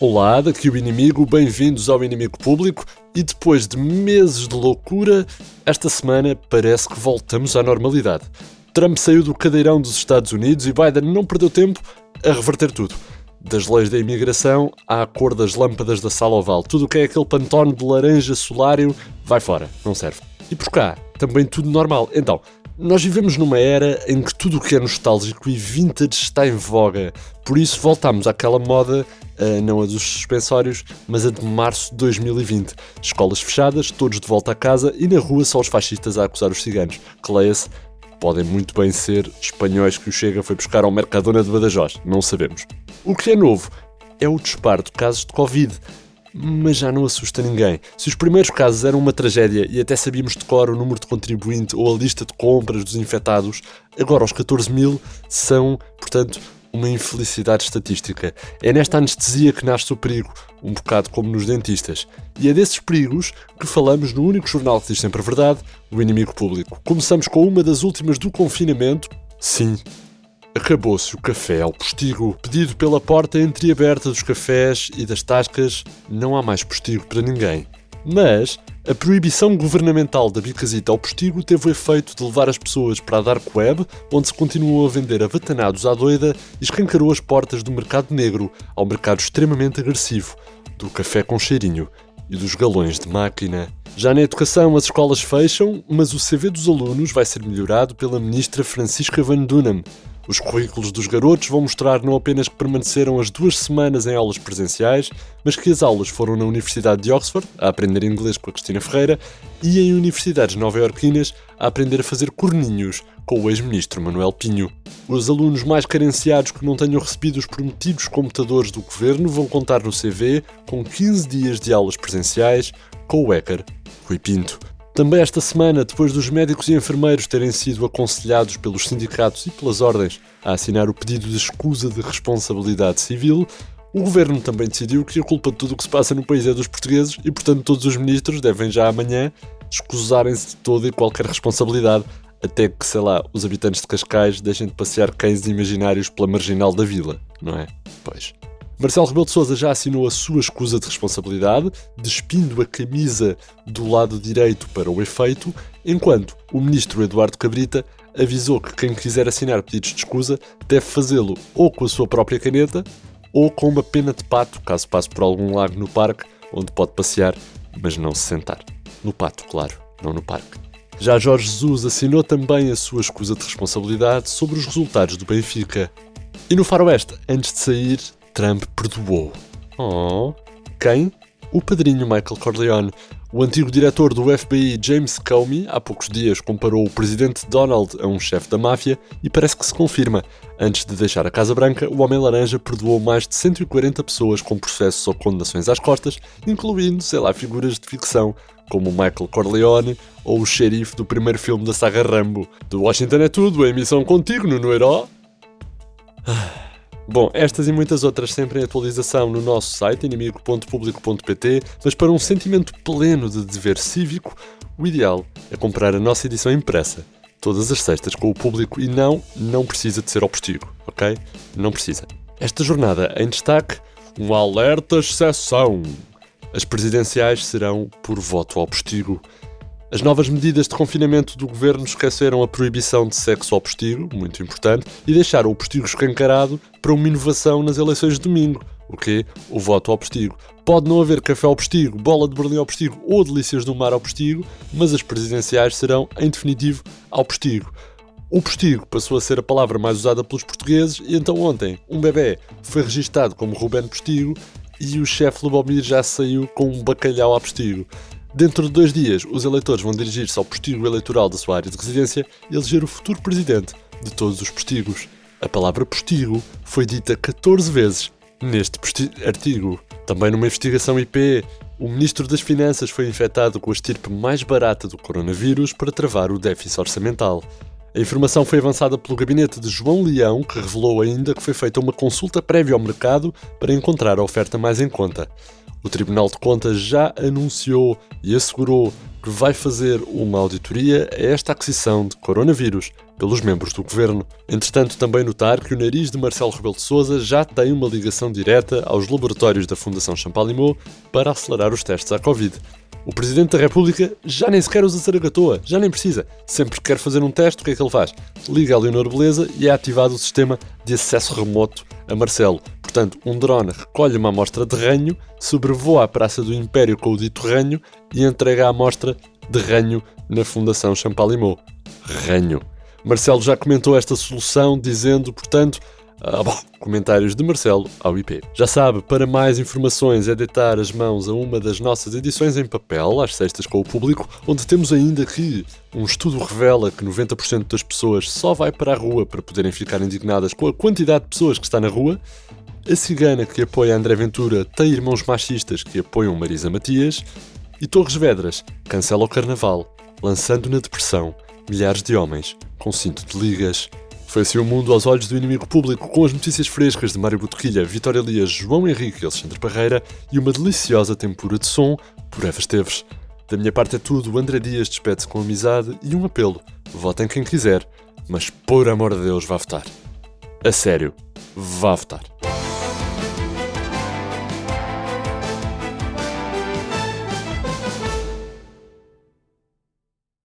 Olá, daqui o inimigo, bem-vindos ao Inimigo Público. E depois de meses de loucura, esta semana parece que voltamos à normalidade. Trump saiu do cadeirão dos Estados Unidos e Biden não perdeu tempo a reverter tudo. Das leis da imigração à cor das lâmpadas da sala oval. Tudo o que é aquele pantone de laranja solário vai fora, não serve. E por cá, também tudo normal. Então, nós vivemos numa era em que tudo o que é nostálgico e vintage está em voga. Por isso voltamos àquela moda não a dos suspensórios, mas a de março de 2020. Escolas fechadas, todos de volta a casa e na rua só os fascistas a acusar os ciganos. Que leia-se, podem muito bem ser espanhóis que o Chega foi buscar ao Mercadona de Badajoz, não sabemos. O que é novo é o disparo de casos de Covid mas já não assusta ninguém. Se os primeiros casos eram uma tragédia e até sabíamos de cor o número de contribuinte ou a lista de compras dos infectados, agora os 14 mil são, portanto, uma infelicidade estatística. É nesta anestesia que nasce o perigo, um bocado como nos dentistas. E é desses perigos que falamos no único jornal que diz sempre a verdade, o Inimigo Público. Começamos com uma das últimas do confinamento. Sim, acabou-se o café ao postigo. Pedido pela porta entreaberta dos cafés e das tascas, não há mais postigo para ninguém. Mas a proibição governamental da bicasita ao postigo teve o efeito de levar as pessoas para a dark web, onde se continuou a vender avatanados à doida e escancarou as portas do mercado negro ao mercado extremamente agressivo, do café com cheirinho e dos galões de máquina. Já na educação, as escolas fecham, mas o CV dos alunos vai ser melhorado pela ministra Francisca Van Dunham, os currículos dos garotos vão mostrar não apenas que permaneceram as duas semanas em aulas presenciais, mas que as aulas foram na Universidade de Oxford, a aprender inglês com a Cristina Ferreira, e em universidades nova-iorquinas, a aprender a fazer corninhos com o ex-ministro Manuel Pinho. Os alunos mais carenciados que não tenham recebido os prometidos computadores do governo vão contar no CV com 15 dias de aulas presenciais com o hacker Rui Pinto. Também esta semana, depois dos médicos e enfermeiros terem sido aconselhados pelos sindicatos e pelas ordens a assinar o pedido de escusa de responsabilidade civil, o governo também decidiu que a culpa de tudo o que se passa no país é dos portugueses e, portanto, todos os ministros devem já amanhã escusarem-se de toda e qualquer responsabilidade, até que, sei lá, os habitantes de Cascais deixem de passear cães imaginários pela marginal da vila, não é? Pois. Marcelo Rebelo de Sousa já assinou a sua escusa de responsabilidade, despindo a camisa do lado direito para o efeito, enquanto o ministro Eduardo Cabrita avisou que quem quiser assinar pedidos de escusa deve fazê-lo ou com a sua própria caneta ou com uma pena de pato, caso passe por algum lago no parque, onde pode passear, mas não se sentar. No pato, claro, não no parque. Já Jorge Jesus assinou também a sua escusa de responsabilidade sobre os resultados do Benfica. E no Faroeste, antes de sair, Trump perdoou. Oh, quem? O padrinho Michael Corleone. O antigo diretor do FBI, James Comey, há poucos dias comparou o presidente Donald a um chefe da máfia e parece que se confirma. Antes de deixar a Casa Branca, o Homem-Laranja perdoou mais de 140 pessoas com processos ou condenações às costas, incluindo, sei lá, figuras de ficção como Michael Corleone ou o xerife do primeiro filme da saga Rambo. Do Washington é tudo, a emissão contigo, no Herói. Ah. Bom, estas e muitas outras sempre em atualização no nosso site inimigo.publico.pt, mas para um sentimento pleno de dever cívico, o ideal é comprar a nossa edição impressa, todas as sextas com o público e não, não precisa de ser ao postigo, ok? Não precisa. Esta jornada em destaque, um alerta exceção. As presidenciais serão por voto ao postigo. As novas medidas de confinamento do governo esqueceram a proibição de sexo ao postigo, muito importante, e deixaram o postigo escancarado para uma inovação nas eleições de domingo, o que o voto ao postigo. Pode não haver café ao postigo, bola de Berlim ao postigo ou delícias do mar ao postigo, mas as presidenciais serão, em definitivo, ao postigo. O postigo passou a ser a palavra mais usada pelos portugueses e então ontem um bebê foi registado como Ruben Postigo e o chefe Lubomir já saiu com um bacalhau a postigo. Dentro de dois dias, os eleitores vão dirigir-se ao postigo eleitoral da sua área de residência e eleger o futuro presidente de todos os postigos. A palavra postigo foi dita 14 vezes neste artigo. Também numa investigação IP, o Ministro das Finanças foi infectado com a estirpe mais barata do coronavírus para travar o déficit orçamental. A informação foi avançada pelo gabinete de João Leão, que revelou ainda que foi feita uma consulta prévia ao mercado para encontrar a oferta mais em conta. O Tribunal de Contas já anunciou e assegurou que vai fazer uma auditoria a esta aquisição de coronavírus pelos membros do governo. Entretanto, também notar que o nariz de Marcelo Rebelo de Sousa já tem uma ligação direta aos laboratórios da Fundação Champalimau para acelerar os testes à Covid. O Presidente da República já nem sequer usa Saragatoa, já nem precisa. Sempre que quer fazer um teste, o que é que ele faz? Liga a Leonor Beleza e é ativado o sistema de acesso remoto a Marcelo. Portanto, um drone recolhe uma amostra de ranho, sobrevoa a Praça do Império com o dito ranho e entrega a amostra de ranho na Fundação Champalimau. Ranho. Marcelo já comentou esta solução, dizendo, portanto, ah, bom, comentários de Marcelo ao IP. Já sabe, para mais informações é deitar as mãos a uma das nossas edições em papel, às sextas com o público, onde temos ainda que um estudo revela que 90% das pessoas só vai para a rua para poderem ficar indignadas com a quantidade de pessoas que está na rua. A cigana que apoia André Ventura tem irmãos machistas que apoiam Marisa Matias. E Torres Vedras cancela o carnaval, lançando na depressão milhares de homens com cinto de ligas. Foi assim o mundo aos olhos do inimigo público, com as notícias frescas de Mário Botequilha, Vitória Elias, João Henrique e Alexandre Parreira e uma deliciosa tempura de som por Eva Esteves. Da minha parte é tudo, André Dias despede-se com amizade e um apelo. Votem quem quiser, mas por amor de Deus vá votar. A sério, vá votar.